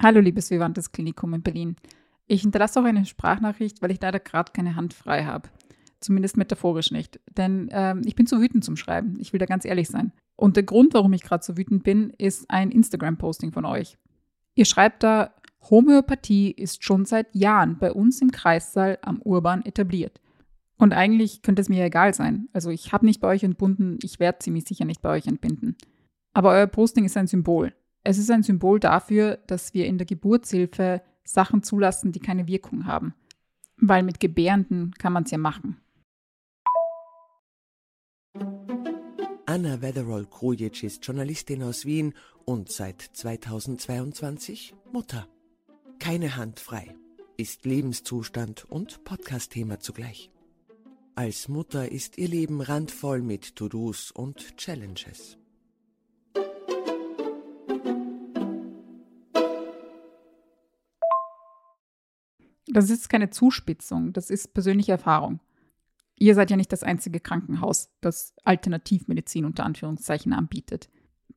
Hallo, liebes Vivantes Klinikum in Berlin. Ich hinterlasse auch eine Sprachnachricht, weil ich leider gerade keine Hand frei habe. Zumindest metaphorisch nicht. Denn ähm, ich bin zu wütend zum Schreiben. Ich will da ganz ehrlich sein. Und der Grund, warum ich gerade so wütend bin, ist ein Instagram-Posting von euch. Ihr schreibt da, Homöopathie ist schon seit Jahren bei uns im Kreissaal am Urban etabliert. Und eigentlich könnte es mir egal sein. Also ich habe nicht bei euch entbunden, ich werde ziemlich sicher nicht bei euch entbinden. Aber euer Posting ist ein Symbol. Es ist ein Symbol dafür, dass wir in der Geburtshilfe Sachen zulassen, die keine Wirkung haben. Weil mit Gebärenden kann man es ja machen. Anna Wetherall-Krujic ist Journalistin aus Wien und seit 2022 Mutter. Keine Hand frei, ist Lebenszustand und Podcast-Thema zugleich. Als Mutter ist ihr Leben randvoll mit To-Dos und Challenges. Das ist keine Zuspitzung, das ist persönliche Erfahrung. Ihr seid ja nicht das einzige Krankenhaus, das Alternativmedizin unter Anführungszeichen anbietet.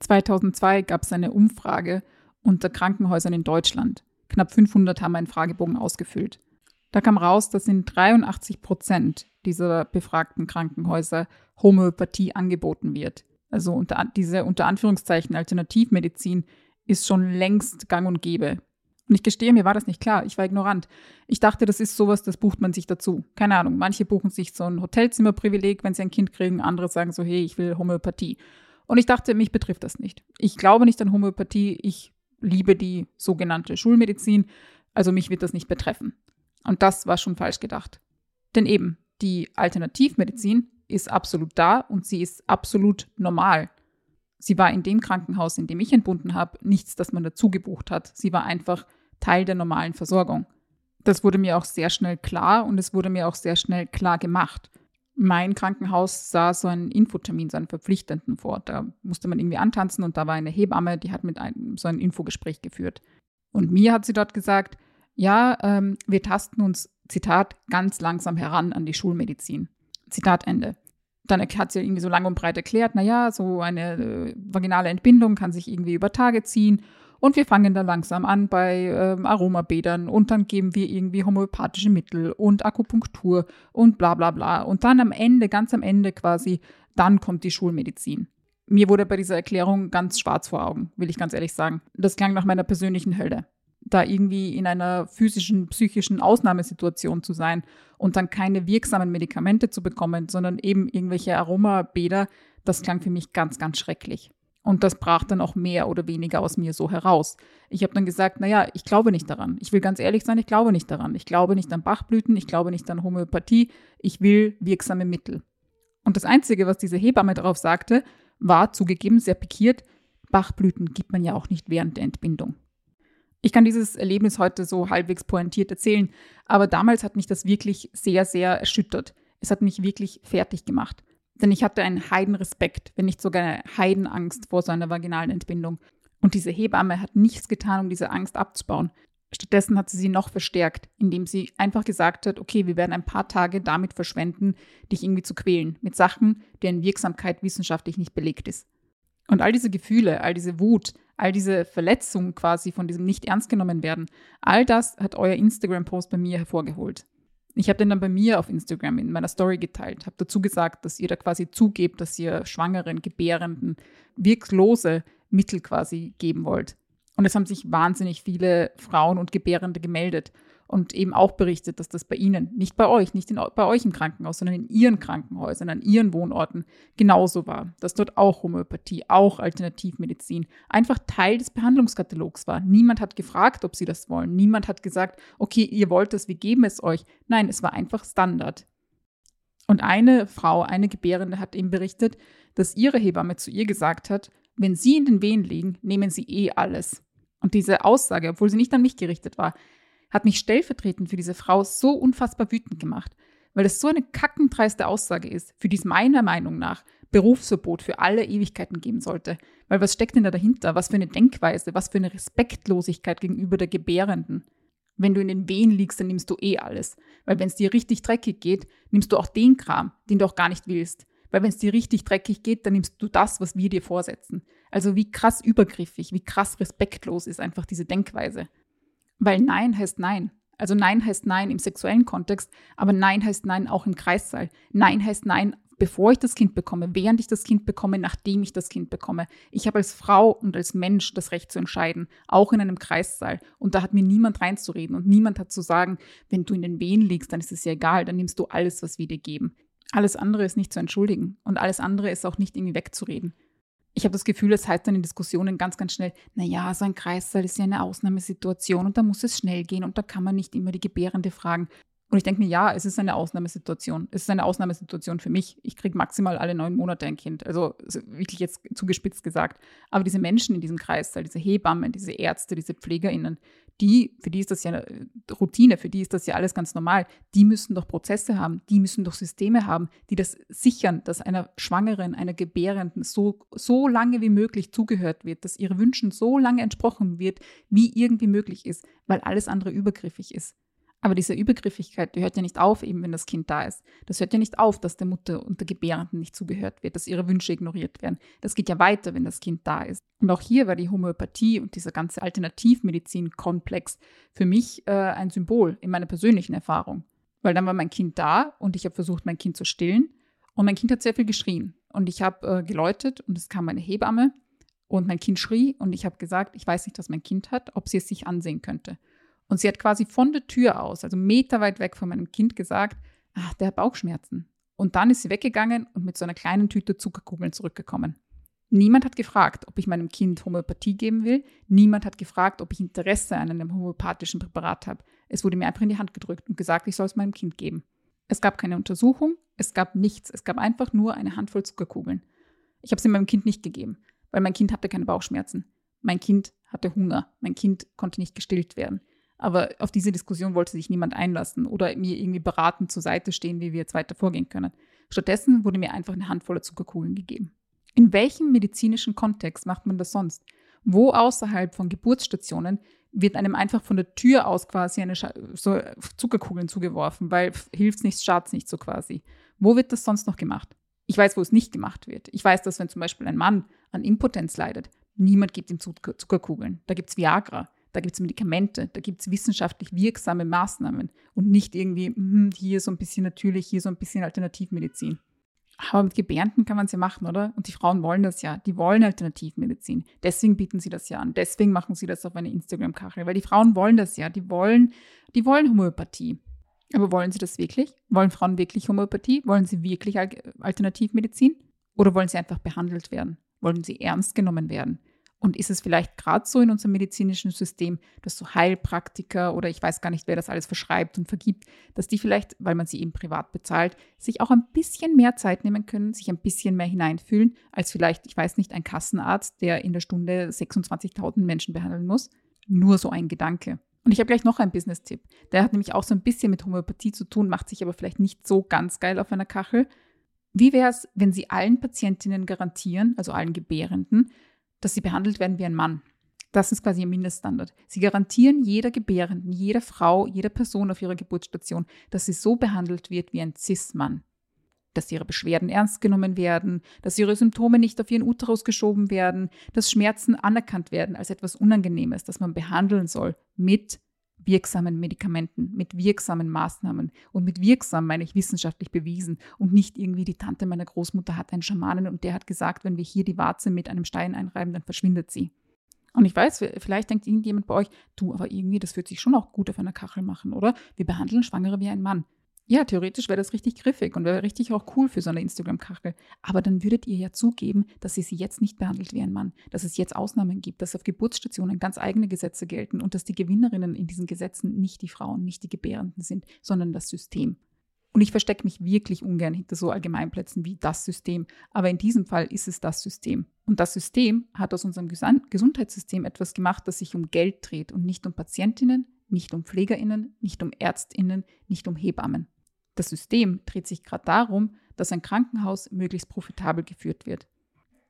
2002 gab es eine Umfrage unter Krankenhäusern in Deutschland. Knapp 500 haben einen Fragebogen ausgefüllt. Da kam raus, dass in 83 Prozent dieser befragten Krankenhäuser Homöopathie angeboten wird. Also unter, diese unter Anführungszeichen Alternativmedizin ist schon längst gang und gäbe. Und ich gestehe, mir war das nicht klar. Ich war ignorant. Ich dachte, das ist sowas, das bucht man sich dazu. Keine Ahnung. Manche buchen sich so ein Hotelzimmerprivileg, wenn sie ein Kind kriegen. Andere sagen so, hey, ich will Homöopathie. Und ich dachte, mich betrifft das nicht. Ich glaube nicht an Homöopathie. Ich liebe die sogenannte Schulmedizin. Also mich wird das nicht betreffen. Und das war schon falsch gedacht. Denn eben, die Alternativmedizin ist absolut da und sie ist absolut normal. Sie war in dem Krankenhaus, in dem ich entbunden habe, nichts, das man dazu gebucht hat. Sie war einfach Teil der normalen Versorgung. Das wurde mir auch sehr schnell klar und es wurde mir auch sehr schnell klar gemacht. Mein Krankenhaus sah so einen Infotermin, so einen verpflichtenden vor. Da musste man irgendwie antanzen und da war eine Hebamme, die hat mit einem so ein Infogespräch geführt. Und mir hat sie dort gesagt, ja, ähm, wir tasten uns, Zitat, ganz langsam heran an die Schulmedizin. Zitat Ende. Dann hat sie irgendwie so lang und breit erklärt, naja, so eine äh, vaginale Entbindung kann sich irgendwie über Tage ziehen und wir fangen da langsam an bei ähm, Aromabädern und dann geben wir irgendwie homöopathische Mittel und Akupunktur und bla bla bla. Und dann am Ende, ganz am Ende quasi, dann kommt die Schulmedizin. Mir wurde bei dieser Erklärung ganz schwarz vor Augen, will ich ganz ehrlich sagen. Das klang nach meiner persönlichen Hölle. Da irgendwie in einer physischen, psychischen Ausnahmesituation zu sein und dann keine wirksamen Medikamente zu bekommen, sondern eben irgendwelche Aromabäder, das klang für mich ganz, ganz schrecklich. Und das brach dann auch mehr oder weniger aus mir so heraus. Ich habe dann gesagt, naja, ich glaube nicht daran. Ich will ganz ehrlich sein, ich glaube nicht daran. Ich glaube nicht an Bachblüten, ich glaube nicht an Homöopathie, ich will wirksame Mittel. Und das Einzige, was diese Hebamme darauf sagte, war zugegeben sehr pikiert, Bachblüten gibt man ja auch nicht während der Entbindung. Ich kann dieses Erlebnis heute so halbwegs pointiert erzählen, aber damals hat mich das wirklich sehr, sehr erschüttert. Es hat mich wirklich fertig gemacht. Denn ich hatte einen Heidenrespekt, wenn nicht sogar eine Heidenangst vor so einer vaginalen Entbindung. Und diese Hebamme hat nichts getan, um diese Angst abzubauen. Stattdessen hat sie sie noch verstärkt, indem sie einfach gesagt hat, okay, wir werden ein paar Tage damit verschwenden, dich irgendwie zu quälen, mit Sachen, deren Wirksamkeit wissenschaftlich nicht belegt ist. Und all diese Gefühle, all diese Wut, all diese Verletzungen quasi von diesem nicht ernst genommen werden, all das hat euer Instagram-Post bei mir hervorgeholt. Ich habe den dann bei mir auf Instagram in meiner Story geteilt, habe dazu gesagt, dass ihr da quasi zugebt, dass ihr Schwangeren, Gebärenden wirklose Mittel quasi geben wollt. Und es haben sich wahnsinnig viele Frauen und Gebärende gemeldet und eben auch berichtet, dass das bei ihnen, nicht bei euch, nicht in, bei euch im Krankenhaus, sondern in ihren Krankenhäusern, an ihren Wohnorten genauso war, dass dort auch Homöopathie, auch Alternativmedizin einfach Teil des Behandlungskatalogs war. Niemand hat gefragt, ob sie das wollen. Niemand hat gesagt, okay, ihr wollt das, wir geben es euch. Nein, es war einfach Standard. Und eine Frau, eine Gebärende hat ihm berichtet, dass ihre Hebamme zu ihr gesagt hat, wenn sie in den Wehen liegen, nehmen sie eh alles. Und diese Aussage, obwohl sie nicht an mich gerichtet war, hat mich stellvertretend für diese Frau so unfassbar wütend gemacht, weil es so eine kackendreiste Aussage ist, für die es meiner Meinung nach Berufsverbot für alle Ewigkeiten geben sollte. Weil was steckt denn da dahinter? Was für eine Denkweise, was für eine Respektlosigkeit gegenüber der Gebärenden. Wenn du in den Wehen liegst, dann nimmst du eh alles. Weil wenn es dir richtig dreckig geht, nimmst du auch den Kram, den du auch gar nicht willst. Weil wenn es dir richtig dreckig geht, dann nimmst du das, was wir dir vorsetzen. Also wie krass übergriffig, wie krass respektlos ist einfach diese Denkweise. Weil Nein heißt Nein. Also Nein heißt Nein im sexuellen Kontext, aber Nein heißt Nein auch im Kreissaal. Nein heißt Nein, bevor ich das Kind bekomme, während ich das Kind bekomme, nachdem ich das Kind bekomme. Ich habe als Frau und als Mensch das Recht zu entscheiden, auch in einem Kreissaal. Und da hat mir niemand reinzureden und niemand hat zu sagen, wenn du in den Wehen liegst, dann ist es ja egal, dann nimmst du alles, was wir dir geben. Alles andere ist nicht zu entschuldigen und alles andere ist auch nicht irgendwie wegzureden. Ich habe das Gefühl, es heißt dann in Diskussionen ganz, ganz schnell, naja, so ein Kreissaal ist ja eine Ausnahmesituation und da muss es schnell gehen und da kann man nicht immer die Gebärende fragen. Und ich denke mir, ja, es ist eine Ausnahmesituation. Es ist eine Ausnahmesituation für mich. Ich kriege maximal alle neun Monate ein Kind. Also wirklich jetzt zugespitzt gesagt. Aber diese Menschen in diesem Kreißsaal, diese Hebammen, diese Ärzte, diese PflegerInnen, die, für die ist das ja äh, Routine, für die ist das ja alles ganz normal. Die müssen doch Prozesse haben, die müssen doch Systeme haben, die das sichern, dass einer Schwangeren, einer Gebärenden so, so lange wie möglich zugehört wird, dass ihre Wünschen so lange entsprochen wird, wie irgendwie möglich ist, weil alles andere übergriffig ist. Aber diese Übergriffigkeit, die hört ja nicht auf, eben wenn das Kind da ist. Das hört ja nicht auf, dass der Mutter und der Gebärenden nicht zugehört wird, dass ihre Wünsche ignoriert werden. Das geht ja weiter, wenn das Kind da ist. Und auch hier war die Homöopathie und dieser ganze Alternativmedizin-Komplex für mich äh, ein Symbol in meiner persönlichen Erfahrung. Weil dann war mein Kind da und ich habe versucht, mein Kind zu stillen. Und mein Kind hat sehr viel geschrien. Und ich habe äh, geläutet und es kam eine Hebamme und mein Kind schrie und ich habe gesagt, ich weiß nicht, was mein Kind hat, ob sie es sich ansehen könnte. Und sie hat quasi von der Tür aus, also meterweit weg von meinem Kind, gesagt, ach, der hat Bauchschmerzen. Und dann ist sie weggegangen und mit so einer kleinen Tüte Zuckerkugeln zurückgekommen. Niemand hat gefragt, ob ich meinem Kind Homöopathie geben will. Niemand hat gefragt, ob ich Interesse an einem homöopathischen Präparat habe. Es wurde mir einfach in die Hand gedrückt und gesagt, ich soll es meinem Kind geben. Es gab keine Untersuchung, es gab nichts. Es gab einfach nur eine Handvoll Zuckerkugeln. Ich habe sie meinem Kind nicht gegeben, weil mein Kind hatte keine Bauchschmerzen. Mein Kind hatte Hunger. Mein Kind konnte nicht gestillt werden. Aber auf diese Diskussion wollte sich niemand einlassen oder mir irgendwie beratend zur Seite stehen, wie wir jetzt weiter vorgehen können. Stattdessen wurde mir einfach eine Handvoll Zuckerkugeln gegeben. In welchem medizinischen Kontext macht man das sonst? Wo außerhalb von Geburtsstationen wird einem einfach von der Tür aus quasi eine Scha so Zuckerkugeln zugeworfen, weil hilft nichts, schadet nichts so quasi. Wo wird das sonst noch gemacht? Ich weiß, wo es nicht gemacht wird. Ich weiß, dass wenn zum Beispiel ein Mann an Impotenz leidet, niemand gibt ihm Zuckerkugeln. Da gibt es Viagra da gibt es Medikamente, da gibt es wissenschaftlich wirksame Maßnahmen und nicht irgendwie hm, hier so ein bisschen natürlich, hier so ein bisschen Alternativmedizin. Aber mit Gebärenden kann man es ja machen, oder? Und die Frauen wollen das ja. Die wollen Alternativmedizin. Deswegen bieten sie das ja an. Deswegen machen sie das auf eine Instagram-Kachel. Weil die Frauen wollen das ja. Die wollen, die wollen Homöopathie. Aber wollen sie das wirklich? Wollen Frauen wirklich Homöopathie? Wollen sie wirklich Alternativmedizin? Oder wollen sie einfach behandelt werden? Wollen sie ernst genommen werden? Und ist es vielleicht gerade so in unserem medizinischen System, dass so Heilpraktiker oder ich weiß gar nicht, wer das alles verschreibt und vergibt, dass die vielleicht, weil man sie eben privat bezahlt, sich auch ein bisschen mehr Zeit nehmen können, sich ein bisschen mehr hineinfühlen, als vielleicht, ich weiß nicht, ein Kassenarzt, der in der Stunde 26.000 Menschen behandeln muss. Nur so ein Gedanke. Und ich habe gleich noch einen Business-Tipp. Der hat nämlich auch so ein bisschen mit Homöopathie zu tun, macht sich aber vielleicht nicht so ganz geil auf einer Kachel. Wie wäre es, wenn Sie allen Patientinnen garantieren, also allen Gebärenden, dass sie behandelt werden wie ein Mann. Das ist quasi ihr Mindeststandard. Sie garantieren jeder Gebärenden, jeder Frau, jeder Person auf ihrer Geburtsstation, dass sie so behandelt wird wie ein Cis-Mann. Dass ihre Beschwerden ernst genommen werden, dass ihre Symptome nicht auf ihren Uterus geschoben werden, dass Schmerzen anerkannt werden als etwas Unangenehmes, das man behandeln soll mit wirksamen Medikamenten, mit wirksamen Maßnahmen. Und mit wirksam meine ich wissenschaftlich bewiesen und nicht irgendwie die Tante meiner Großmutter hat einen Schamanen und der hat gesagt, wenn wir hier die Warze mit einem Stein einreiben, dann verschwindet sie. Und ich weiß, vielleicht denkt irgendjemand bei euch, du, aber irgendwie, das wird sich schon auch gut auf einer Kachel machen, oder? Wir behandeln Schwangere wie ein Mann. Ja, theoretisch wäre das richtig griffig und wäre richtig auch cool für so eine Instagram-Kachel. Aber dann würdet ihr ja zugeben, dass sie sie jetzt nicht behandelt wie ein Mann, dass es jetzt Ausnahmen gibt, dass auf Geburtsstationen ganz eigene Gesetze gelten und dass die Gewinnerinnen in diesen Gesetzen nicht die Frauen, nicht die Gebärenden sind, sondern das System. Und ich verstecke mich wirklich ungern hinter so Allgemeinplätzen wie das System. Aber in diesem Fall ist es das System. Und das System hat aus unserem Gesundheitssystem etwas gemacht, das sich um Geld dreht und nicht um Patientinnen, nicht um Pflegerinnen, nicht um Ärztinnen, nicht um Hebammen. Das System dreht sich gerade darum, dass ein Krankenhaus möglichst profitabel geführt wird.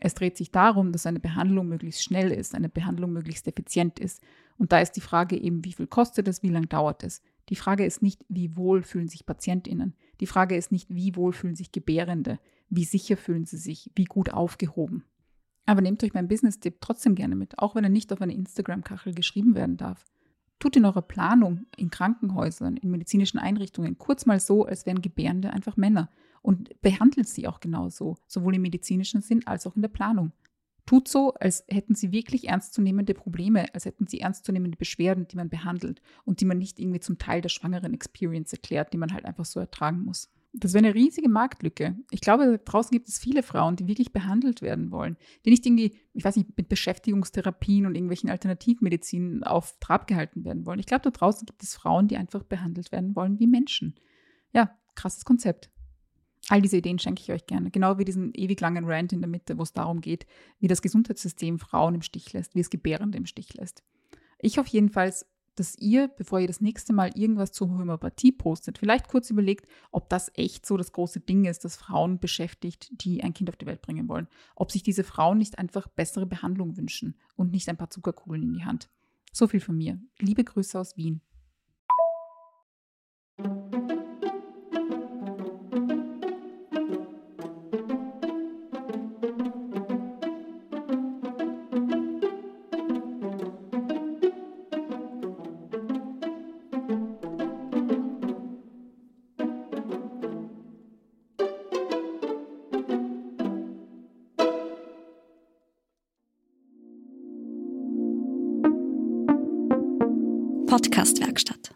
Es dreht sich darum, dass eine Behandlung möglichst schnell ist, eine Behandlung möglichst effizient ist. Und da ist die Frage eben, wie viel kostet es, wie lange dauert es. Die Frage ist nicht, wie wohl fühlen sich Patientinnen. Die Frage ist nicht, wie wohl fühlen sich Gebärende. Wie sicher fühlen sie sich, wie gut aufgehoben. Aber nehmt euch meinen Business-Tipp trotzdem gerne mit, auch wenn er nicht auf eine Instagram-Kachel geschrieben werden darf. Tut in eurer Planung in Krankenhäusern, in medizinischen Einrichtungen kurz mal so, als wären Gebärende einfach Männer und behandelt sie auch genauso, sowohl im medizinischen Sinn als auch in der Planung. Tut so, als hätten sie wirklich ernstzunehmende Probleme, als hätten sie ernstzunehmende Beschwerden, die man behandelt und die man nicht irgendwie zum Teil der schwangeren Experience erklärt, die man halt einfach so ertragen muss. Das wäre eine riesige Marktlücke. Ich glaube, draußen gibt es viele Frauen, die wirklich behandelt werden wollen, die nicht irgendwie, ich weiß nicht, mit Beschäftigungstherapien und irgendwelchen Alternativmedizinen auf Trab gehalten werden wollen. Ich glaube, da draußen gibt es Frauen, die einfach behandelt werden wollen wie Menschen. Ja, krasses Konzept. All diese Ideen schenke ich euch gerne. Genau wie diesen ewig langen Rant in der Mitte, wo es darum geht, wie das Gesundheitssystem Frauen im Stich lässt, wie es Gebärende im Stich lässt. Ich hoffe jedenfalls, dass ihr, bevor ihr das nächste Mal irgendwas zur Homöopathie postet, vielleicht kurz überlegt, ob das echt so das große Ding ist, das Frauen beschäftigt, die ein Kind auf die Welt bringen wollen. Ob sich diese Frauen nicht einfach bessere Behandlung wünschen und nicht ein paar Zuckerkugeln in die Hand. So viel von mir. Liebe Grüße aus Wien. Podcastwerkstatt.